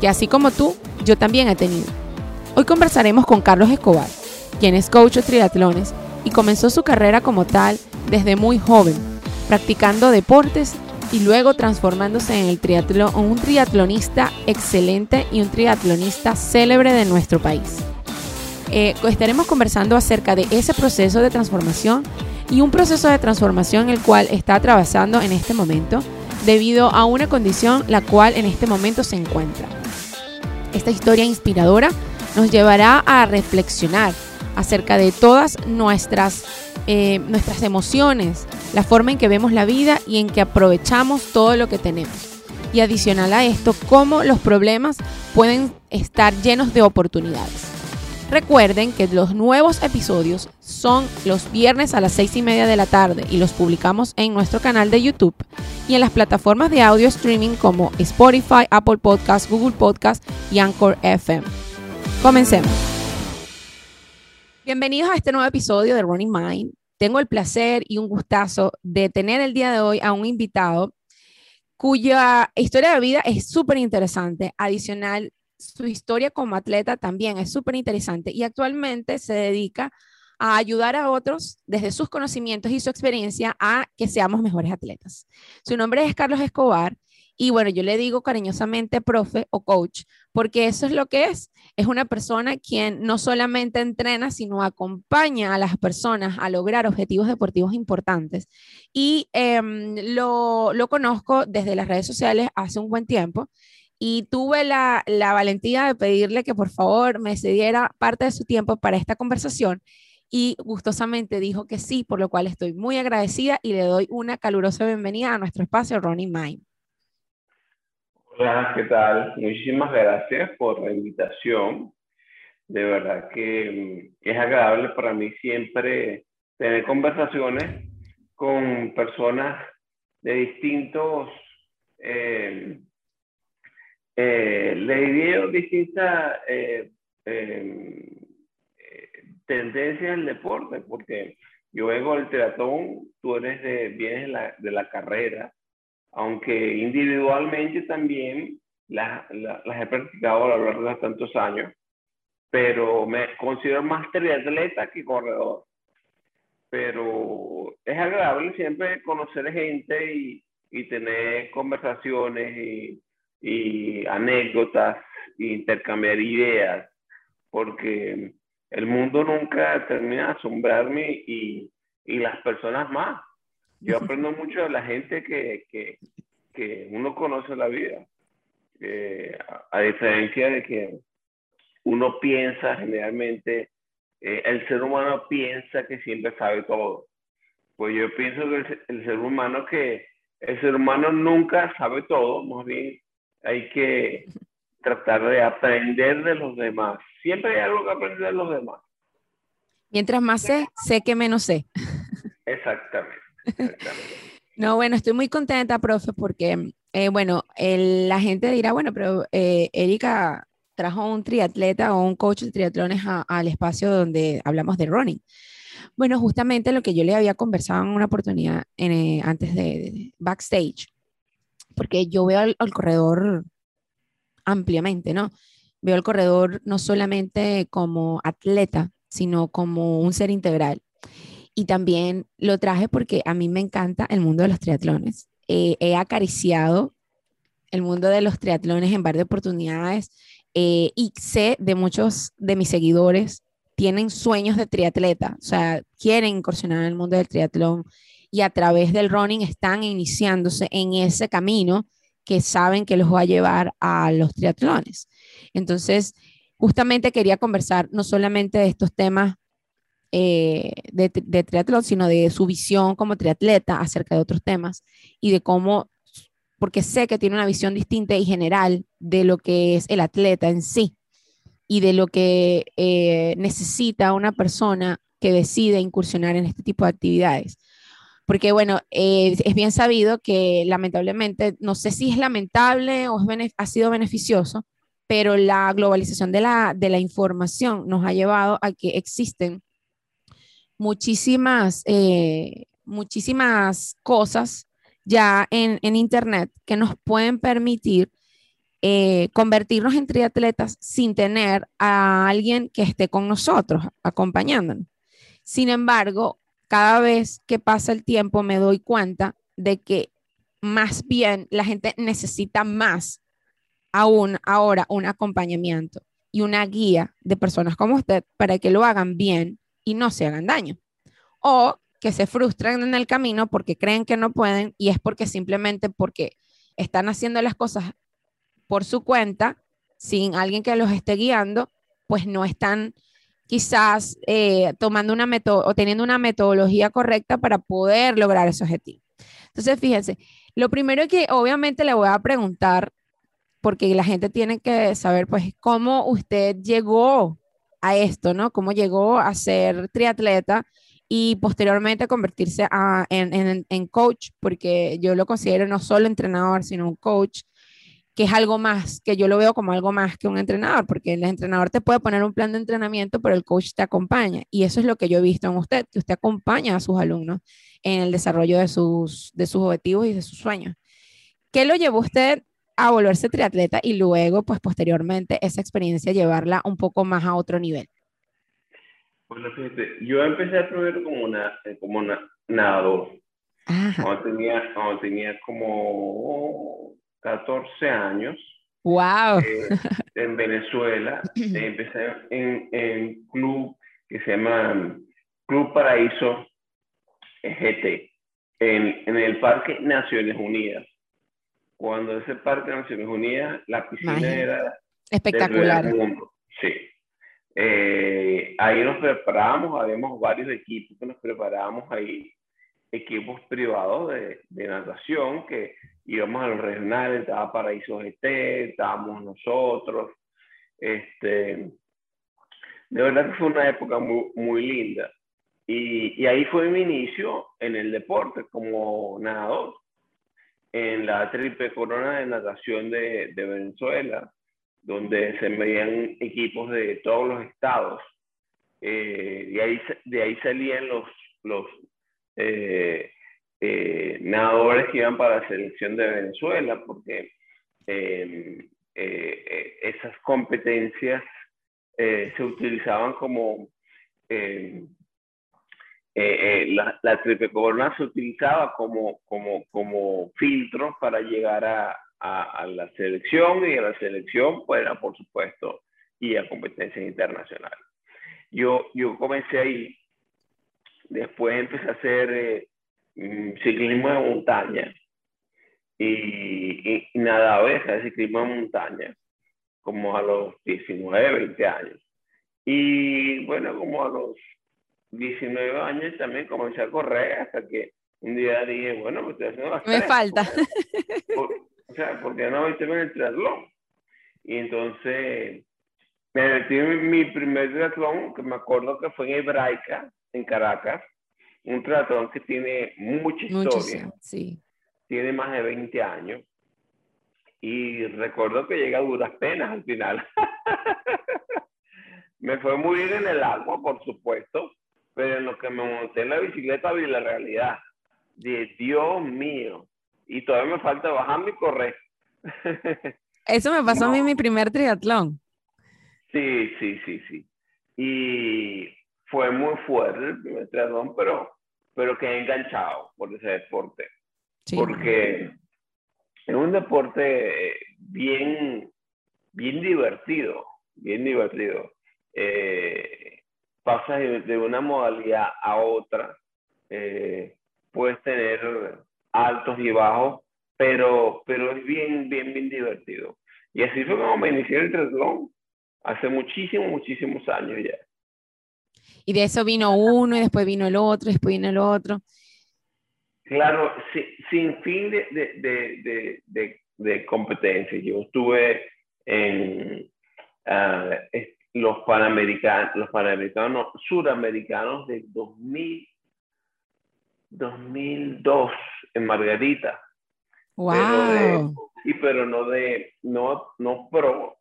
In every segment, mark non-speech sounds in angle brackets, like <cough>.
que así como tú, yo también he tenido. Hoy conversaremos con Carlos Escobar, quien es coach de triatlones y comenzó su carrera como tal desde muy joven, practicando deportes y luego transformándose en, el triatlón, un triatlonista excelente y un triatlonista célebre de nuestro país. Eh, estaremos conversando acerca de ese proceso de transformación y un proceso de transformación el cual está atravesando en este momento debido a una condición la cual en este momento se encuentra. Esta historia inspiradora nos llevará a reflexionar acerca de todas nuestras, eh, nuestras emociones, la forma en que vemos la vida y en que aprovechamos todo lo que tenemos. Y adicional a esto, cómo los problemas pueden estar llenos de oportunidades. Recuerden que los nuevos episodios son los viernes a las seis y media de la tarde y los publicamos en nuestro canal de YouTube y en las plataformas de audio streaming como Spotify, Apple Podcast, Google Podcast y Anchor FM. Comencemos. Bienvenidos a este nuevo episodio de Running Mind. Tengo el placer y un gustazo de tener el día de hoy a un invitado cuya historia de vida es súper interesante. Adicional, su historia como atleta también es súper interesante y actualmente se dedica a ayudar a otros desde sus conocimientos y su experiencia a que seamos mejores atletas. Su nombre es Carlos Escobar y bueno, yo le digo cariñosamente profe o coach, porque eso es lo que es. Es una persona quien no solamente entrena, sino acompaña a las personas a lograr objetivos deportivos importantes. Y em, lo, lo conozco desde las redes sociales hace un buen tiempo y tuve la, la, valentía de pedirle que por favor me cediera parte de su tiempo para esta conversación y gustosamente dijo que sí, por lo cual estoy muy agradecida y le doy una calurosa bienvenida a nuestro espacio Ronnie Mind. Hola, ¿qué tal? Muchísimas gracias por la invitación. De verdad que mm, es agradable para mí siempre tener conversaciones con personas de distintos eh, eh, le diría distintas eh, em, eh, tendencias en el deporte, porque yo vengo del teatón, tú eres de, vienes de la, de la carrera, aunque individualmente también las, las, he practicado a lo largo de tantos años, pero me considero más triatleta que corredor. Pero es agradable siempre conocer gente y, y tener conversaciones y, y anécdotas, e intercambiar ideas, porque el mundo nunca termina de asombrarme y, y las personas más. Yo <laughs> aprendo mucho de la gente que, que, que uno conoce en la vida, eh, a, diferencia de que uno piensa generalmente, eh, el ser humano piensa que siempre sabe todo. Pues yo pienso que el, el ser humano que el ser humano nunca sabe todo, más bien hay que tratar de aprender de los demás. Siempre hay algo que aprender de los demás. Mientras más sé, sé que menos sé. Exactamente. no, bueno, estoy muy contenta, profe, porque, eh, bueno, la gente dirá, bueno, pero eh, Erika trajo un triatleta o un coach de triatlones al espacio donde hablamos de running. Bueno, justamente lo que yo le había conversado en una oportunidad eh, antes de backstage, porque yo veo al, corredor ampliamente, ¿no? Veo al corredor no solamente como atleta, sino como un ser integral. Y también lo traje porque a mí me encanta el mundo de los triatlones. Eh, he acariciado el mundo de los triatlones en varias oportunidades eh, y sé de muchos de mis seguidores tienen sueños de triatleta, o sea, quieren incursionar en el mundo del triatlón y a través del running están iniciándose en ese camino que saben que los va a llevar a los triatlones. Entonces, justamente quería conversar no solamente de estos temas eh, de, de, triatlón, sino de su visión como triatleta acerca de otros temas y de cómo, porque sé que tiene una visión distinta y general de lo que es el atleta en sí y de lo que eh, necesita una persona que decide incursionar en este tipo de actividades. Porque, bueno, es bien sabido que lamentablemente, no sé si es lamentable o ha sido beneficioso, pero la globalización de la, de la información nos ha llevado a que existen muchísimas, eh, muchísimas cosas ya en, en, Internet que nos pueden permitir eh, convertirnos en triatletas sin tener a alguien que esté con nosotros, acompañándonos. Sin embargo, cada vez que pasa el tiempo me doy cuenta de que más bien la gente necesita más aún ahora un acompañamiento y una guía de personas como usted para que lo hagan bien y no se hagan daño. O que se frustran en el camino porque creen que no pueden y es porque simplemente porque están haciendo las cosas por su cuenta, sin alguien que los esté guiando, pues no están quizás eh, tomando una o teniendo una metodología correcta para poder lograr ese objetivo. Entonces, fíjense, lo primero que obviamente le voy a preguntar porque la gente tiene que saber, pues, cómo usted llegó a esto, ¿no? Cómo llegó a ser triatleta y posteriormente convertirse en, en, coach, porque yo lo considero no solo entrenador, sino un coach, que es algo más, que yo lo veo como algo más que un entrenador, porque el entrenador te puede poner un plan de entrenamiento, pero el coach te acompaña. Y eso es lo que yo he visto en usted, que usted acompaña a sus alumnos en el desarrollo de sus, de sus objetivos y de sus sueños. ¿Qué lo llevó usted a volverse triatleta y luego, pues posteriormente, esa experiencia llevarla un poco más a otro nivel? Bueno, fíjate, yo empecé primero como, una, como nadador. Cuando tenía, cuando tenía como 14 años. ¡Wow! Eh, <laughs> en Venezuela. <clears throat> empecé en, un club que se llama Club Paraíso GT, en, en el Parque Naciones Unidas cuando ese parque Naciones Unidas, la piscina era espectacular. Sí. Eh, ahí nos preparábamos, habíamos varios equipos que nos preparábamos ahí, equipos privados de, de natación, que íbamos a los regionales, estaba Paraíso GT, estábamos nosotros. Este, de verdad que fue una época muy, muy linda. Y, y ahí fue mi inicio en el deporte como nadador en la triple corona de natación de, de Venezuela, donde se medían equipos de todos los estados. Eh, de, ahí, de ahí salían los, los eh, eh, nadadores que iban para la selección de Venezuela, porque em, esas competencias se utilizaban como eh, eh, la, la, triple corona se utilizaba como, como, como filtro para llegar a, a, la selección y a la selección, pues, por supuesto, y a competencias internacionales. Yo, yo comencé ahí, después empecé a hacer eh, mm, ciclismo de montaña y, y, nadaba ese ciclismo de montaña, como a los 19, 20 años. Y bueno, como a los 19 años también comencé a correr hasta que un día dije, bueno, me estoy haciendo Me falta. o sea, porque no meterme en el triatlón. Y entonces me metí en mi primer triatlón, que me acuerdo que fue en Hebraica, en Caracas, un triatlón que tiene mucha historia. sí. Tiene más de 20 años. Y recuerdo que llega a duras penas al final. <laughs> me fue muy bien en el agua, por supuesto, pero en lo que me monté en la bicicleta vi la realidad. De Dios mío. Y todavía me falta bajar mi correr. <laughs> Eso me pasó a mí en mi primer triatlón. Sí, sí, sí, sí. Y fue muy fuerte el primer triatlón, pero, pero quedé enganchado por ese deporte. Porque es un deporte bien, bien divertido, bien divertido. Eh, pasas de, una modalidad a otra, eh, puedes tener altos y bajos, pero, pero es bien, bien, bien divertido. Y así fue como me inicié el triatlón, hace muchísimos, muchísimos años ya. Y de eso vino uno, y después vino el otro, y después vino el otro. Claro, sin fin de, de, de, de, competencia. Yo estuve en ah, los panamericanos, los panamericanos suramericanos de 2000, 2002 en Margarita. Wow. y pero no de no no pro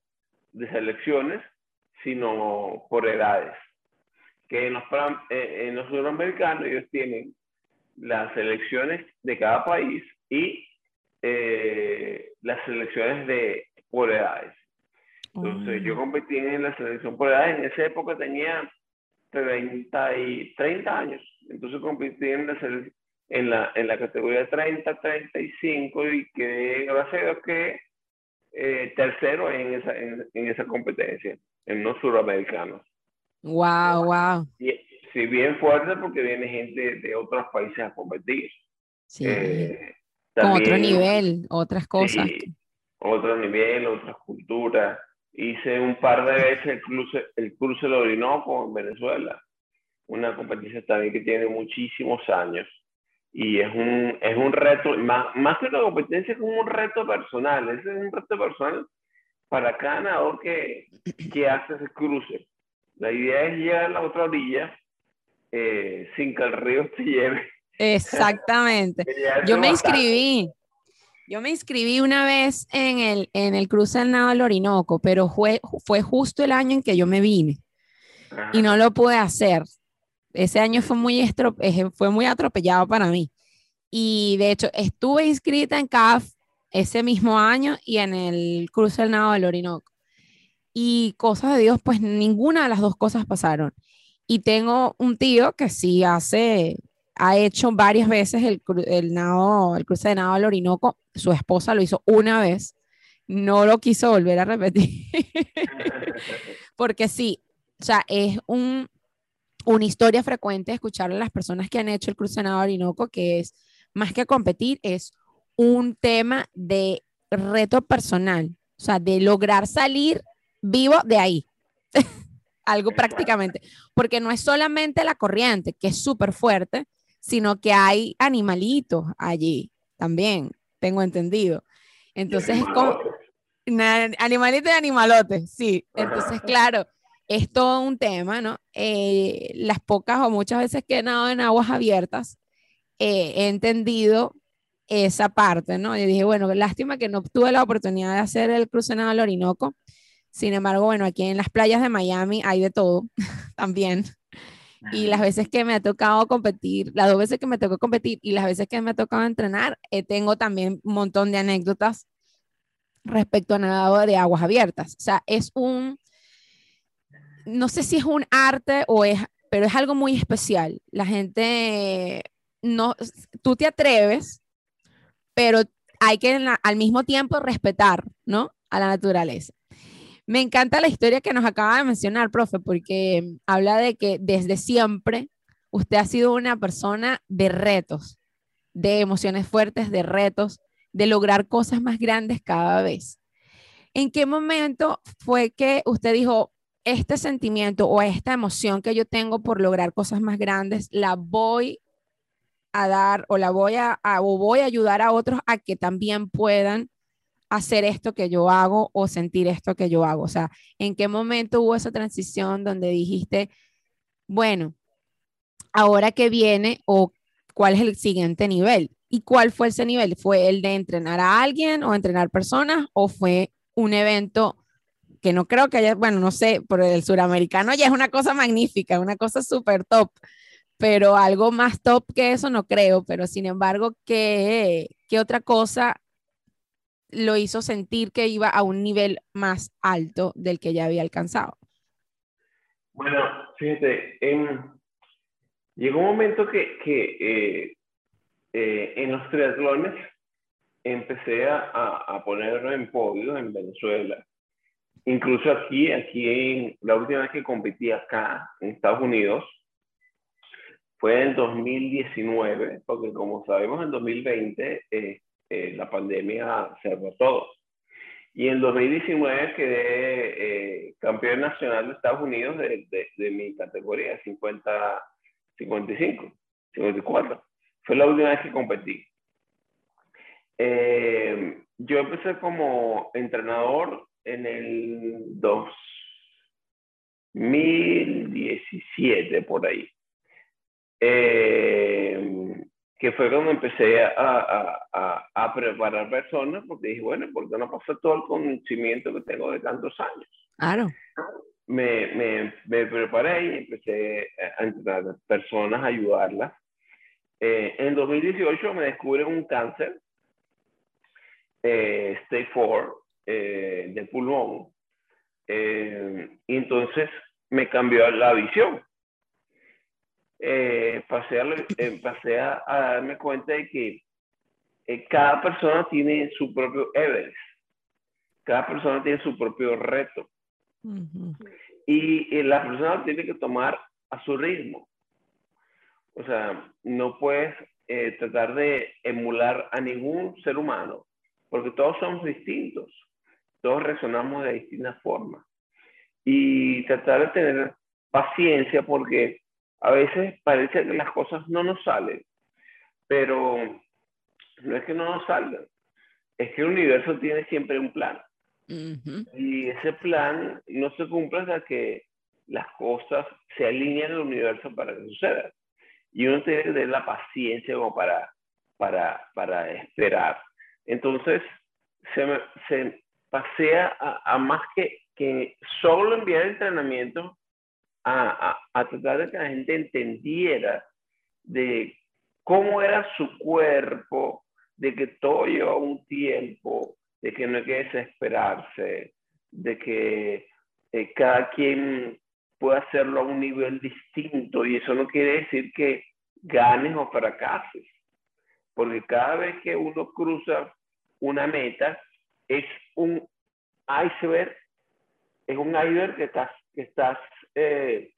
de selecciones, sino por edades. Que en los, eh, en los suramericanos ellos tienen las selecciones de cada país y eh, las selecciones de por edades. Entonces, yo mm. competí en la selección por edades. En esa época tenía 30, y, 30 años. Entonces, competí en la, en la, en la categoría 30, 35 y quedé, gracias a Dios, que eh, tercero en esa, en, esa competencia, en los suramericanos. Wow, wow. sí, bien fuerte porque viene gente de otros países a competir. Sí. Eh, Con otro nivel, otras cosas. otro nivel, otras culturas. Hice un par de veces el cruce, el cruce del Orinoco en Venezuela. Una competencia también que tiene muchísimos años. Y es un, es un reto, más, más que una competencia, es como un reto personal. Ese es un reto personal para cada nadador que, que hace ese cruce. La idea es llegar a la otra orilla eh, sin que el río te lleve. Exactamente. <laughs> Yo me inscribí. Yo me inscribí una vez en el, en el cruce del Nado del Orinoco, pero fue, fue justo el año en que yo me vine y no lo pude hacer. Ese año fue muy, eh, fue muy atropellado para mí. Y de hecho, estuve inscrita en CAF ese mismo año y en el cruce del Nado del Orinoco. Y cosas de Dios, pues ninguna de las dos cosas pasaron. Y tengo un tío que sí hace, ha hecho varias veces el, el, nado, el cruce de nado del Orinoco. Su esposa lo hizo una vez, no lo quiso volver a repetir. <laughs> Porque sí, o sea, es un, una historia frecuente escuchar a las personas que han hecho el cruce de nado del Orinoco, que es más que competir, es un tema de reto personal, o sea, de lograr salir vivo de ahí. <laughs> Algo prácticamente, porque no es solamente la corriente, que es súper fuerte, sino que hay animalitos allí también, tengo entendido. Entonces es como... Animalitos y animalotes, sí. Entonces, claro, es todo un tema, ¿no? Eh, las pocas o muchas veces que he nadado en aguas abiertas, eh, he entendido esa parte, ¿no? Y dije, bueno, lástima que no tuve la oportunidad de hacer el cruce nado al Orinoco, sin embargo, bueno, aquí en las playas de Miami hay de todo <laughs> también. Y las veces que me ha tocado competir, las dos veces que me tocó competir y las veces que me ha tocado entrenar, eh, tengo también un montón de anécdotas respecto a nadado de aguas abiertas. O sea, es un, no sé si es un arte o es, pero es algo muy especial. La gente, no, tú te atreves, pero hay que al mismo tiempo respetar, ¿no? A la naturaleza. Me encanta la historia que nos acaba de mencionar, profe, porque habla de que desde siempre usted ha sido una persona de retos, de emociones fuertes, de retos, de lograr cosas más grandes cada vez. ¿En qué momento fue que usted dijo, este sentimiento o esta emoción que yo tengo por lograr cosas más grandes, la voy a dar o la voy a, o voy a ayudar a otros a que también puedan hacer esto que yo hago o sentir esto que yo hago? O sea, ¿en qué momento hubo esa transición donde dijiste, bueno, ahora que viene o cuál es el siguiente nivel? ¿Y cuál fue ese nivel? ¿Fue el de entrenar a alguien o entrenar personas o fue un evento que no creo que haya, bueno, no sé, por el suramericano ya es una cosa magnífica, una cosa súper top, pero algo más top que eso no creo, pero sin embargo, ¿qué, qué otra cosa lo hizo sentir que iba a un nivel más alto del que ya había alcanzado? Bueno, fíjate, llegó un momento que, que eh, eh, en los triatlones empecé a, a, ponerlo en podio en Venezuela. Incluso aquí, aquí en la última vez que competí acá en Estados Unidos fue en 2019, porque como sabemos en 2020 eh, eh, la pandemia cerró todo. Y en 2019 quedé eh, campeón nacional de Estados Unidos de, de, mi categoría, 50, 55, 54. fue la última vez que competí. Eh, yo empecé como entrenador en el 2017, por ahí. Eh, que fue cuando empecé a, a, a, preparar personas, porque dije, bueno, ¿por qué no pasa todo el conocimiento que tengo de tantos años? Claro. Me, me, me preparé y empecé a entrenar personas, a ayudarlas. Eh, en 2018 me descubren un cáncer, eh, stage 4, eh, del pulmón. Eh, y entonces me cambió la visión eh, pasé, a, eh, pasé a, darme cuenta de que eh, cada persona tiene su propio Everest. Cada persona tiene su propio reto. y, la persona tiene que tomar a su ritmo. O sea, no puedes tratar de emular a ningún ser humano, porque todos somos distintos. Todos resonamos de distintas formas. Y tratar de tener paciencia porque a veces parece que las cosas no nos salen, pero no es que no nos salgan, es que el universo tiene siempre un plan. Y ese plan no se cumple hasta que las cosas se alinean en el universo para que suceda. Y uno tiene que tener la paciencia como para, para, para esperar. Entonces, se, se pasea a, a, más que, que solo enviar entrenamiento a, a, tratar de que la gente entendiera de cómo era su cuerpo, de que todo lleva un tiempo, de que no hay que desesperarse, de que eh, cada quien puede hacerlo a un nivel distinto. Y eso no quiere decir que ganes o fracases, porque cada vez que uno cruza una meta es un iceberg, es un iceberg que estás, que estás eh,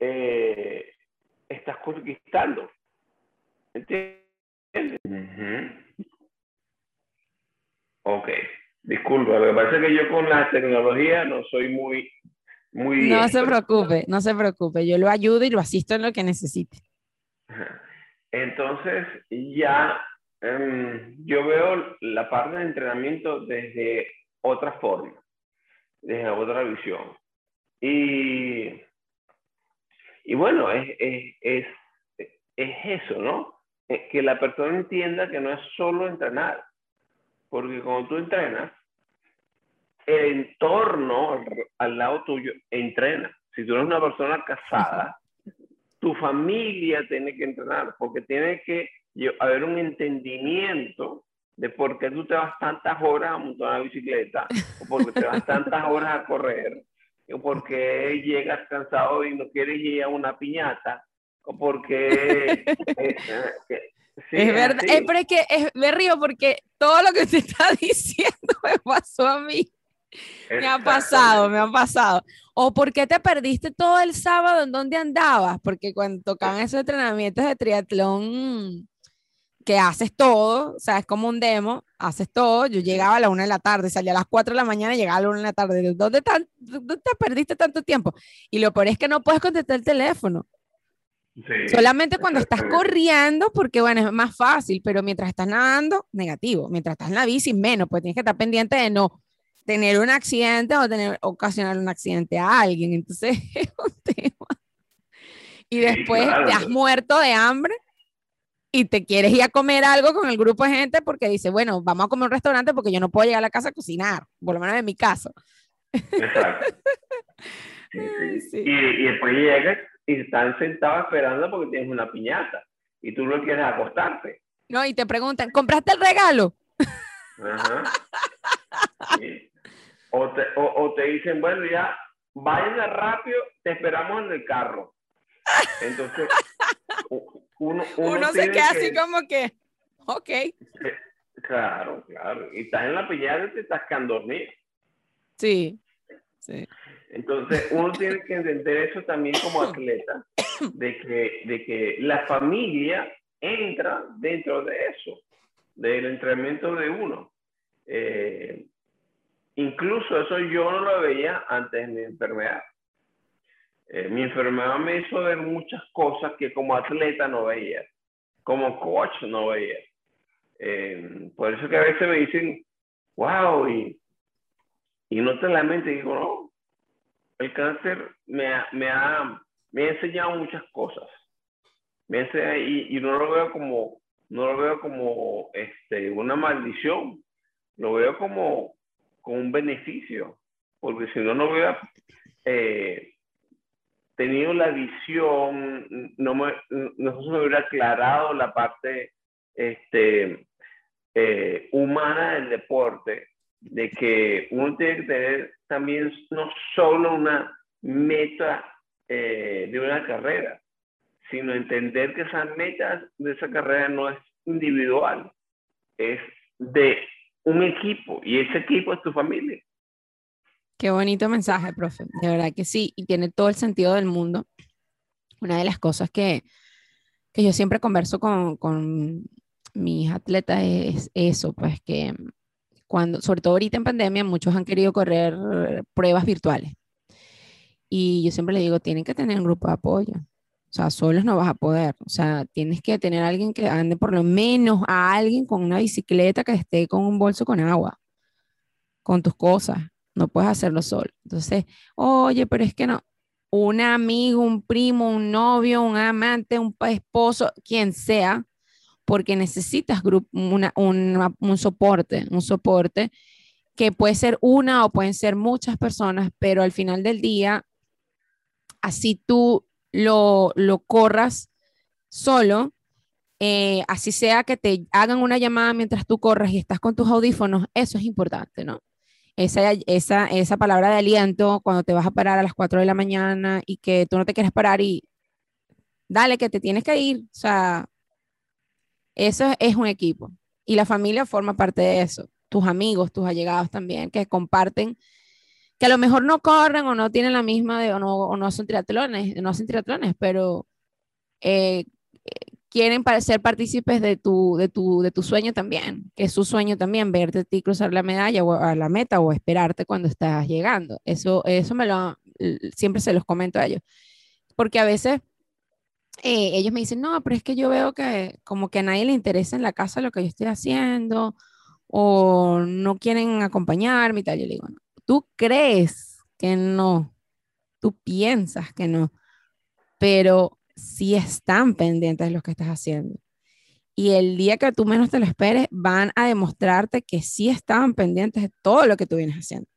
eh, estás conquistando. ¿Entiendes? Ok, disculpa, lo que pasa es que yo con la tecnología no soy muy... muy no se preocupe, no se preocupe, yo lo ayudo y lo asisto en lo que necesite. Entonces, ya em, yo veo la parte de entrenamiento desde otra forma, desde otra visión. Y, y bueno, es, es, es, es eso, ¿no? Que la persona entienda que no es solo entrenar, porque cuando tú entrenas, el entorno al lado tuyo entrena. Si tú eres una persona casada, tu familia tiene que entrenar, porque tiene que haber un entendimiento de por qué tú te vas tantas horas a montar una bicicleta, o por qué te vas tantas horas a correr, o porque llegas cansado y no quieres ir a una piñata, o porque... <laughs> Eh, eh, es verdad, eh, pero es que me río porque todo lo que te está <laughs> diciendo me pasó a mí. Me ha pasado, me ha pasado. O por qué te perdiste todo el sábado en dónde andabas, porque cuando tocaban esos entrenamientos de triatlón que haces todo, o sea, es como un demo, haces todo, yo llegaba a la una de la tarde, salía a las cuatro de la mañana y llegaba a la una de la tarde, ¿dónde, tan, ¿dónde te perdiste tanto tiempo? Y lo peor es que no puedes contestar el teléfono. Solamente cuando estás corriendo, porque bueno, es más fácil, pero mientras estás nadando, negativo. Mientras estás en la bici, menos, pues tienes que estar pendiente de no tener un accidente o tener, ocasionar un accidente a alguien. Entonces, <laughs> es un tema. Y después te has muerto de hambre y te quieres ir a comer algo con el grupo de gente porque dice, bueno, vamos a comer un restaurante porque yo no puedo llegar a la casa a cocinar, por lo menos en mi caso. Exacto. <laughs> Y, después llegas y están sentados esperando porque tienes una piñata y tú no quieres acostarte. No, y te preguntan, ¿compraste el regalo? Ajá. O, te, o, te dicen, bueno, ya, vayan rápido, te esperamos en el carro. Entonces, uno, uno, se queda así como que, ok. Claro, claro. Y estás en la pillada y te estás dormido. Sí, sí. Entonces, uno tiene que entender eso también como <coughs> atleta, de que, de que la familia entra dentro de eso, del entrenamiento de uno. Eh, incluso eso yo no lo veía antes de mi enfermedad. Eh, mi enfermedad me hizo ver muchas cosas que como atleta no veía. como coach no veía. Eh, por eso que a veces me dicen, wow, y, y no te la mente, digo, no, el cáncer me me ha, me ha enseñado muchas cosas. Me enseña, y, y no lo veo como, no lo veo como este, una maldición, lo veo como, como un beneficio, porque si no, no hubiera eh, tenido la visión, no, me, se me hubiera aclarado la parte este, eh, humana del deporte, de que uno tiene que tener también no solo una meta eh, de una carrera, sino entender que esa meta de esa carrera no es individual, es de un equipo y ese equipo es tu familia. Qué bonito mensaje, profe. De verdad que sí, y tiene todo el sentido del mundo. Una de las cosas que, que yo siempre converso con, con mis atletas es eso, pues que cuando, sobre todo ahorita en pandemia, muchos han querido correr pruebas virtuales. Y yo siempre le digo, tienen que tener un grupo de apoyo. O sea, solos no vas a poder. O sea, tienes que tener a alguien que ande por lo menos a alguien con una bicicleta que esté con un bolso con agua, con tus cosas. No puedes hacerlo solo. Entonces, oye, pero es que no. Un amigo, un primo, un novio, un amante, un esposo, quien sea, porque necesitas un soporte, un soporte que puede ser una o pueden ser muchas personas, pero al final del día, así tú lo, lo corras solo, eh, así sea que te hagan una llamada mientras tú corras y estás con tus audífonos, eso es importante, ¿no? Esa, esa, esa palabra de aliento cuando te vas a parar a las 4 de la mañana y que tú no te quieres parar y dale que te tienes que ir, o sea, eso es un equipo y la familia forma parte de eso. Tus amigos, tus allegados también, que comparten, que a lo mejor no corren o no tienen la misma, de, o, no, o no son triatlones, no hacen triatlones, pero eh, quieren ser partícipes de tu, de, tu, de tu sueño también, que es su sueño también, verte a ti cruzar la medalla o a la meta o esperarte cuando estás llegando. Eso, eso me lo, siempre se los comento a ellos, porque a veces eh, ellos me dicen, no, pero es que yo veo que como que a nadie le interesa en la casa lo que yo estoy haciendo o no quieren acompañarme y tal. Yo le digo, no, tú crees que no, tú piensas que no, pero sí están pendientes de lo que estás haciendo. Y el día que tú menos te lo esperes, van a demostrarte que sí estaban pendientes de todo lo que tú vienes haciendo.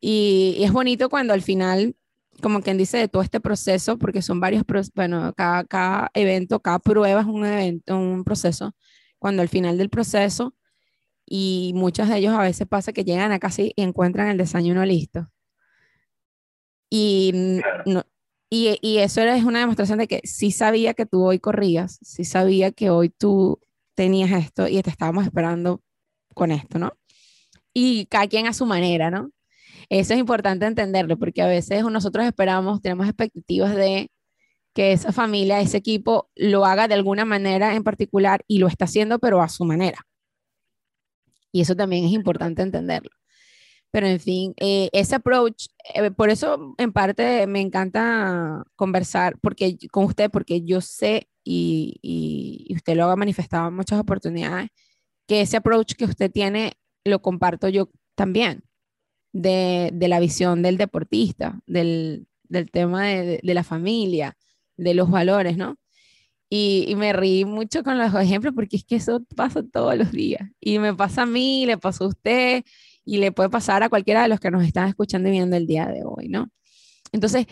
Y, y es bonito cuando al final como quien dice, de todo este proceso, porque son varios, bueno, cada, cada evento, cada prueba es un evento, un proceso, cuando al final del proceso, y muchos de ellos a veces pasa que llegan a casa y encuentran el desayuno listo. Y, no, y, eso es una demostración de que sí sabía que tú hoy corrías, sí sabía que hoy tú tenías esto y te estábamos esperando con esto, ¿no? Y cada quien a su manera, ¿no? Eso es importante entenderlo porque a veces nosotros esperamos, tenemos expectativas de que esa familia, ese equipo lo haga de alguna manera en particular y lo está haciendo, pero a su manera. Y eso también es importante entenderlo. Pero en fin, eh, ese approach, eh, por eso en parte me encanta conversar porque, con usted, porque yo sé y, y usted lo ha manifestado en muchas oportunidades, que ese approach que usted tiene lo comparto yo también de, de la visión del deportista, del, del tema de, de, la familia, de los valores, ¿no? Y, y, me reí mucho con los ejemplos porque es que eso pasa todos los días. Y me pasa a mí, le pasó a usted y le puede pasar a cualquiera de los que nos están escuchando y viendo el día de hoy, ¿no? Entonces,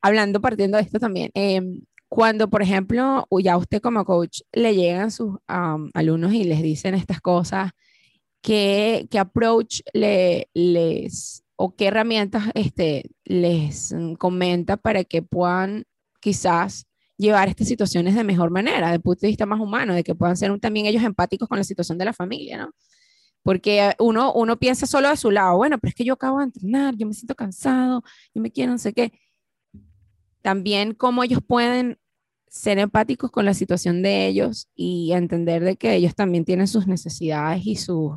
hablando, partiendo de esto también, eh, cuando, por ejemplo, ya usted como coach le llegan sus um, alumnos y les dicen estas cosas, qué, approach le, les o qué herramientas este, les comenta para que puedan quizás llevar estas situaciones de mejor manera, desde el punto de vista más humano, de que puedan ser también ellos empáticos con la situación de la familia, ¿no? Porque uno, uno piensa solo de su lado, bueno, pero es que yo acabo de entrenar, yo me siento cansado, yo me quiero no sé qué. También cómo ellos pueden ser empáticos con la situación de ellos y entender de que ellos también tienen sus necesidades y sus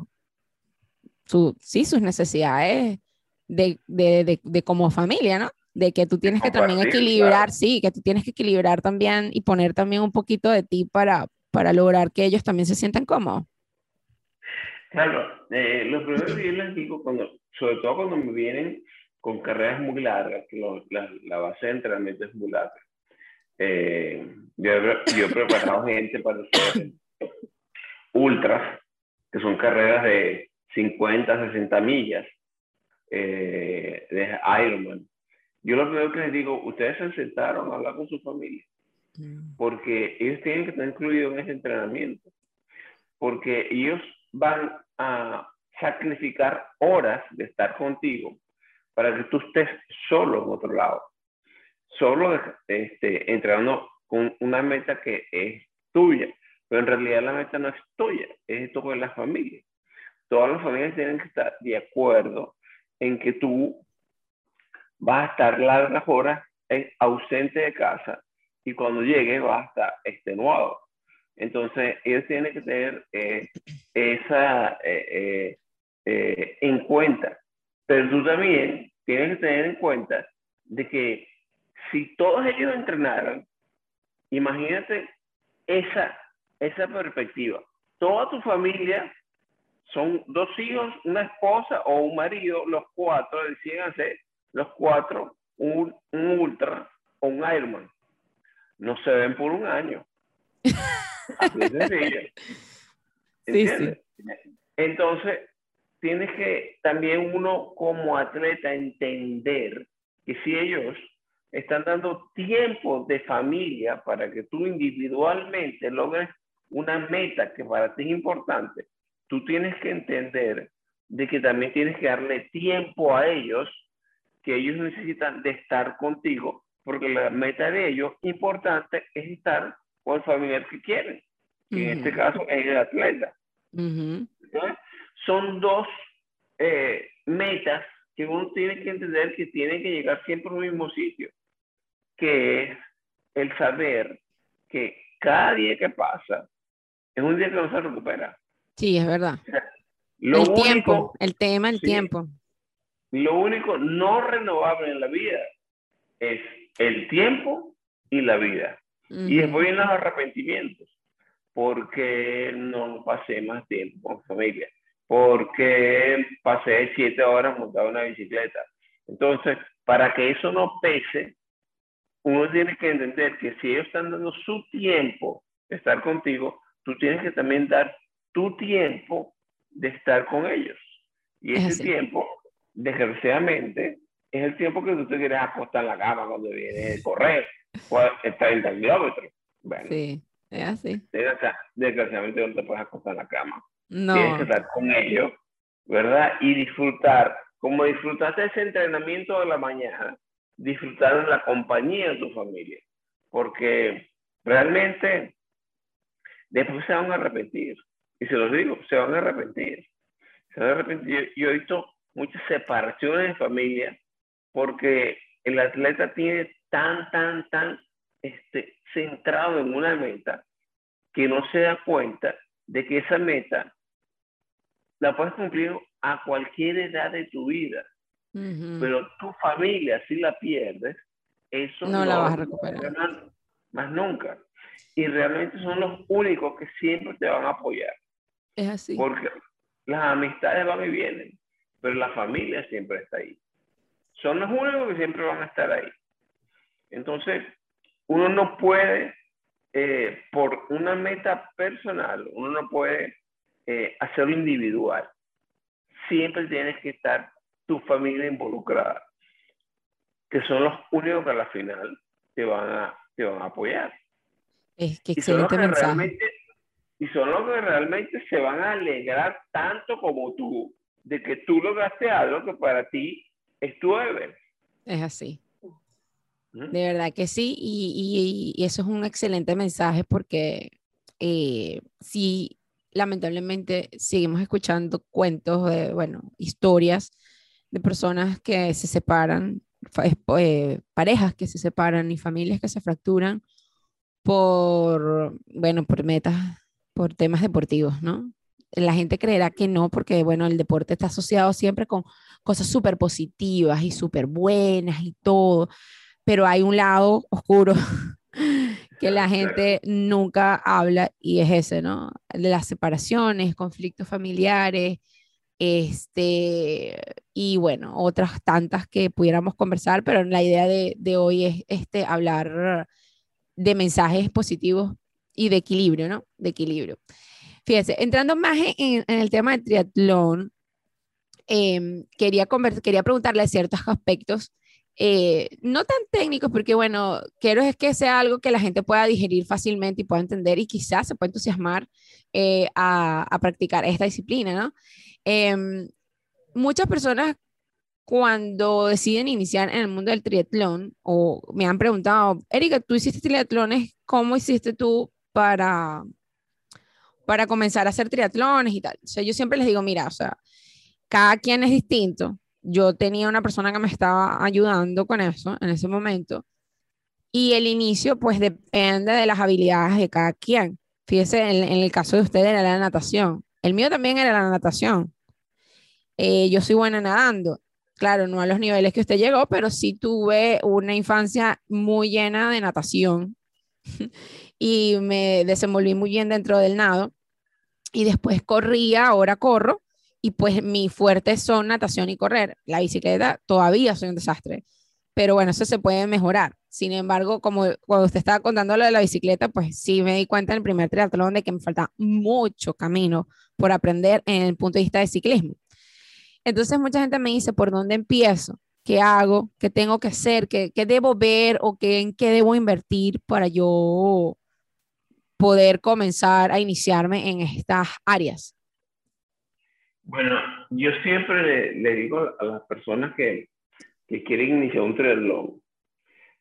sí, sus necesidades de, de, de, como familia, ¿no? de que tú tienes que también equilibrar, sí, que tú tienes que equilibrar también y poner también un poquito de ti para, para lograr que ellos también se sientan cómodos. Claro, eh, lo primero que yo les digo, cuando, sobre todo cuando me vienen con carreras muy largas, que la, la, base de entrenamiento es muy larga. Eh, yo, yo, he preparado gente para hacer ultras, que son carreras de 50, 60 millas eh, de Ironman. Yo lo primero que les digo, ustedes se sentaron a hablar con su familia, mm. porque ellos tienen que estar incluidos en ese entrenamiento, porque ellos van a sacrificar horas de estar contigo para que tú estés solo en otro lado, solo este, entrenando con una meta que es tuya, pero en realidad la meta no es tuya, es todo de la familia. Todas las familias tienen que estar de acuerdo en que tú vas a estar largas horas ausente de casa y cuando llegue vas a estar extenuado. Entonces, ellos tienen que tener eh, esa eh, eh, en cuenta. Pero tú también tienes que tener en cuenta de que si todos ellos entrenaran, imagínate esa, esa perspectiva. Toda tu familia son dos hijos, una esposa o un marido, los cuatro deciden hacer los cuatro un, un ultra o un Ironman. No se ven por un año. <laughs> Así <laughs> Sí, sí. Entonces, tienes que también uno como atleta entender que si ellos están dando tiempo de familia para que tú individualmente logres una meta que para ti es importante, tú tienes que entender de que también tienes que darle tiempo a ellos, que ellos necesitan de estar contigo, porque la meta de ellos importante es estar con el familiar que quieren en este caso es el atleta. son dos eh, metas que uno tiene que entender que tienen que llegar siempre al mismo sitio, que es el saber que cada día que pasa es un día que no se recupera. Sí, es verdad. el tiempo, el tema, el tiempo. Lo único no renovable en la vida es el tiempo y la vida. Y después vienen los arrepentimientos porque no pasé más tiempo con familia, porque pasé siete horas montado en una bicicleta. Entonces, para que eso no pese, uno tiene que entender que si ellos están dando su tiempo de estar contigo, tú tienes que también dar tu tiempo de estar con ellos. Y ese tiempo, desgraciadamente, es el tiempo que tú te quieres acostar en la cama cuando viene a correr, estar en kilómetros. Bueno, sí. Es así. Desgraciadamente no te puedes acostar en la cama. No. Tienes que estar con ellos, ¿verdad? Y disfrutar, como disfrutaste ese entrenamiento de la mañana, disfrutar de la compañía de tu familia. Porque realmente después se van a arrepentir. Y se los digo, se van a arrepentir. Se van a arrepentir. Yo he visto muchas separaciones de familia porque el atleta tiene tan, tan, tan este, centrado en una meta que no se da cuenta de que esa meta la puedes cumplir a cualquier edad de tu vida. Pero tu familia, si la pierdes, eso no, la vas a recuperar. Más, nunca. Y realmente son los únicos que siempre te van a apoyar. Es así. Porque las amistades van y vienen, pero la familia siempre está ahí. Son los únicos que siempre van a estar ahí. Entonces, uno no puede, eh, por una meta personal, uno no puede eh, hacerlo individual. Siempre tienes que estar tu familia involucrada, que son los únicos que a la final te van a, te van a apoyar. Es que excelente mensaje. Y son los que realmente se van a alegrar tanto como tú de que tú lograste algo que para ti es tu. Es así. De verdad que sí, y, eso es un excelente mensaje porque eh, sí, lamentablemente seguimos escuchando cuentos, de, bueno, historias de personas que se separan, eh, parejas que se separan y familias que se fracturan por, bueno, por metas, por temas deportivos, ¿no? la gente creerá que no, porque bueno, el deporte está asociado siempre con cosas súper positivas y súper buenas y todo, pero hay un lado oscuro <laughs> que la gente nunca habla y es ese, ¿no? De las separaciones, conflictos familiares, este, y bueno, otras tantas que pudiéramos conversar, pero la idea de, de hoy es este, hablar de mensajes positivos y de equilibrio, ¿no? De equilibrio. Fíjese, entrando más en, en el tema del triatlón, eh, quería, quería preguntarle ciertos aspectos, eh, no tan técnicos, porque bueno, quiero es que sea algo que la gente pueda digerir fácilmente y pueda entender y quizás se pueda entusiasmar eh, a, a, practicar esta disciplina, ¿no? Em, muchas personas cuando deciden iniciar en el mundo del triatlón o me han preguntado, Erika, tú hiciste triatlones, ¿cómo hiciste tú para, para comenzar a hacer triatlones y tal? O sea, yo siempre les digo, mira, o sea, cada quien es distinto. Yo tenía una persona que me estaba ayudando con eso en ese momento y el inicio pues depende de las habilidades de cada quien. Fíjese, en, el caso de ustedes era la natación. El mío también era la natación. Eh, yo soy buena nadando. Claro, no a los niveles que usted llegó, pero sí tuve una infancia muy llena de natación <laughs> y me desenvolví muy bien dentro del nado. Y después corría, ahora corro, y pues mi fuerte son natación y correr. La bicicleta todavía soy un desastre, pero bueno, eso se puede mejorar. Sin embargo, como cuando usted estaba contando lo de la bicicleta, pues sí me di cuenta en el primer triatlón de que me falta mucho camino por aprender en el punto de vista de ciclismo. Entonces mucha gente me dice, ¿por dónde empiezo? ¿Qué hago? ¿Qué tengo que hacer? ¿Qué, qué debo ver o qué, en qué debo invertir para yo poder comenzar a iniciarme en estas áreas? Bueno, yo siempre le, digo a las personas que, que, quieren iniciar un triatlón,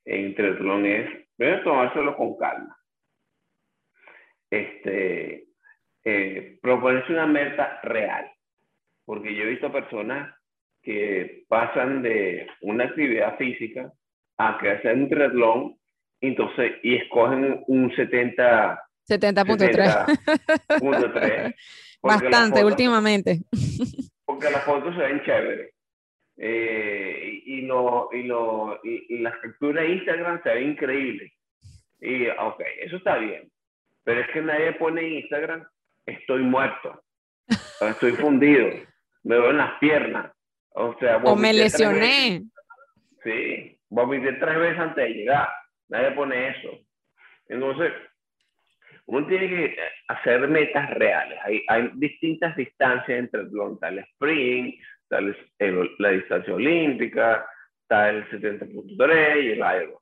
en triatlón es, primero tomárselo con calma. Este, eh, proponerse una meta real porque yo he visto personas que pasan de una actividad física a que un triatlón entonces, y escogen un 70... 70.3. <laughs> Bastante últimamente. Porque las fotos se ven chéveres. Eh, y, lo, y, lo, y, y, las capturas de Instagram se ven increíbles. Y, ok, eso está bien. Pero es que nadie pone en Instagram, estoy muerto, estoy fundido me duele en las piernas. O sea, o me lesioné. Sí, vomité tres veces antes de llegar. Nadie pone eso. Entonces, uno tiene que hacer metas reales. Hay, hay distintas distancias entre el está el sprint, el, la distancia olímpica, está el 70.3 y el.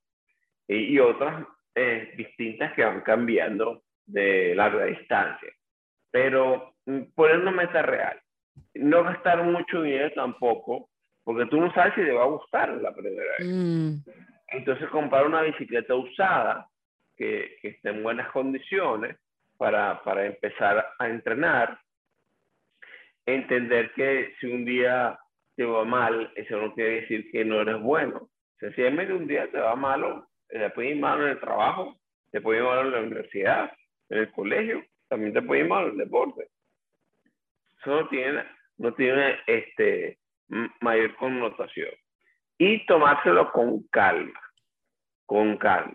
Y, y otras eh, distintas que van cambiando de larga distancia. Pero mm, poner una meta real no gastar mucho dinero tampoco, porque tú no sabes si te va a gustar la primera vez. Mm. Entonces comprar una bicicleta usada que, que, en buenas condiciones para, para empezar a entrenar. Entender que si un día te va mal, eso no quiere decir que no eres bueno. Sencillamente un día te va malo, te puede ir mal en el trabajo, te puede ir mal en la universidad, en el colegio, también te puede ir mal en el deporte. Eso no tiene no tiene este, mayor connotación. Y tomárselo con calma, con calma,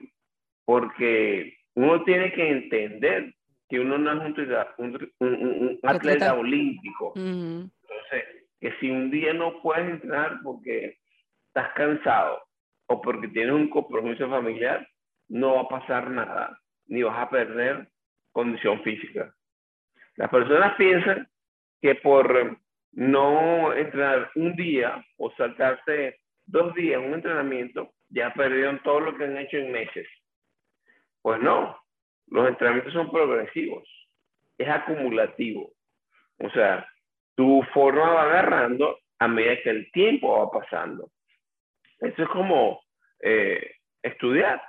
porque uno tiene que entender que uno no es un, un, atleta olímpico. Entonces, que si un día no puedes entrenar porque estás cansado o porque tienes un compromiso familiar, no va a pasar nada, ni vas a perder condición física. Las personas piensan que por no entrenar un día o saltarse dos días un entrenamiento, ya perdieron todo lo que han hecho en meses. Pues no, los entrenamientos son progresivos, es acumulativo. O sea, tu forma va agarrando a medida que el tiempo va pasando. Eso es como eh, estudiar.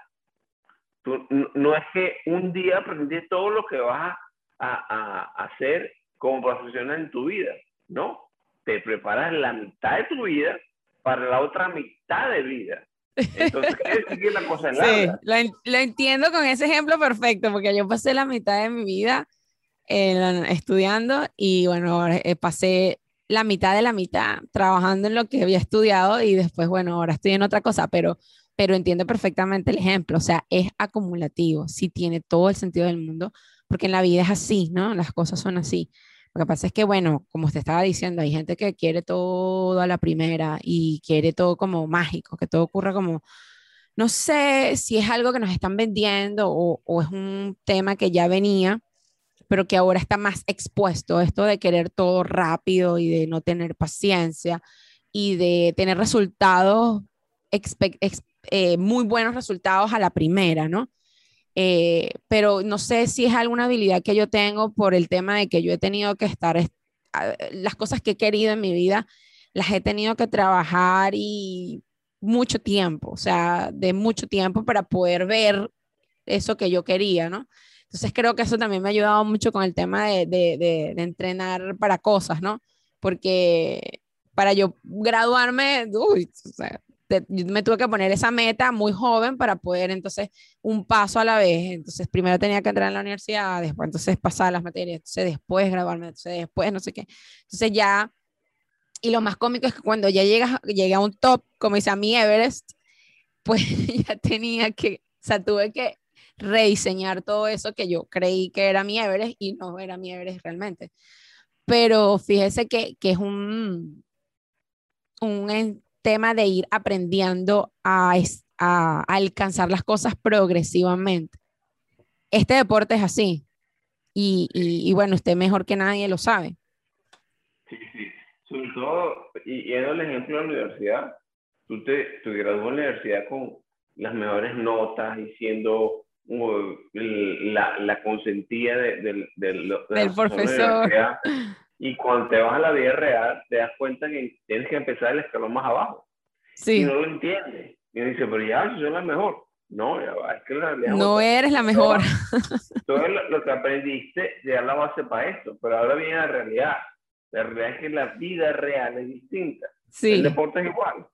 no es que un día aprendes todo lo que vas a hacer como profesional en tu vida. No, te preparas la mitad de tu vida para la otra mitad de vida. Entonces, es la cosa Sí, lo, entiendo con ese ejemplo perfecto, porque yo pasé la mitad de mi vida estudiando y bueno, eh, pasé la mitad de la mitad trabajando en lo que había estudiado y después, bueno, ahora estoy en otra cosa, pero, pero entiendo perfectamente el ejemplo, o sea, es acumulativo, sí tiene todo el sentido del mundo, porque en la vida es así, ¿no? Las cosas son así. Lo que pasa es que, bueno, como usted estaba diciendo, hay gente que quiere todo a la primera y quiere todo como mágico, que todo ocurra como, no sé si es algo que nos están vendiendo o, o es un tema que ya venía, pero que ahora está más expuesto, esto de querer todo rápido y de no tener paciencia y de tener resultados, eh, muy buenos resultados a la primera, ¿no? Eh, pero no sé si es alguna habilidad que yo tengo por el tema de que yo he tenido que estar, las cosas que he querido en mi vida, las he tenido que trabajar y mucho tiempo, o sea, de mucho tiempo para poder ver eso que yo quería, ¿no? Entonces creo que eso también me ha ayudado mucho con el tema de, de, de, entrenar para cosas, ¿no? Porque para yo graduarme, uy, o sea, me tuve que poner esa meta muy joven para poder entonces un paso a la vez. Entonces primero tenía que entrar en la universidad, después entonces pasar las materias, entonces después graduarme, entonces después no sé qué. Entonces ya, y lo más cómico es que cuando ya llegas, llegué a un top, como dice a mi Everest, <laughs> pues ya tenía que, o sea, tuve que rediseñar todo eso que yo creí que era mi Everest y no era mi Everest realmente. Pero fíjese que, que es un, un tema de ir aprendiendo a, a, alcanzar las cosas progresivamente. Este deporte es así. Y, y, bueno, usted mejor que nadie lo sabe. Sí, sí. Sobre todo, y yendo el ejemplo de la universidad, tú te, te gradúas en la universidad con las mejores notas y siendo la, la consentía de, de, del profesor. <laughs> y cuando te vas a la vida real, te das cuenta que tienes que empezar el escalón más abajo. Sí. Y no lo entiendes. Y dice, pero ya, yo soy la mejor. No, es que la no eres la mejor. Todo lo, que aprendiste ya la base para esto, pero ahora viene la realidad. La realidad es que la vida real es distinta. Sí. El deporte es igual.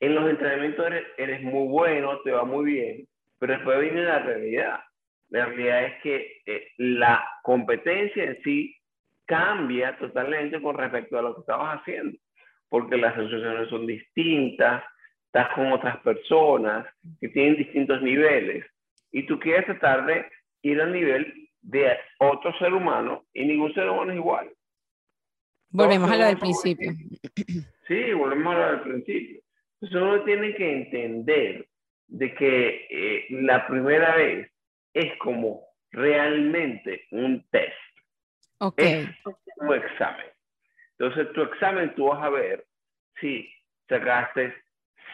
En los entrenamientos eres, eres muy bueno, te va muy bien, pero después viene la realidad. La realidad es que eh, la competencia en sí cambia totalmente con respecto a lo que estabas haciendo, porque las asociaciones son distintas, estás con otras personas que tienen distintos niveles y tú quieres tratar de ir al nivel de otro ser humano y ningún ser humano es igual. Volvemos a lo del principio. Sí, volvemos a lo del principio. Entonces uno tiene que entender de que eh, la primera vez es como realmente un test. Ok. Es un examen. Entonces, tu examen tú vas a ver si sacaste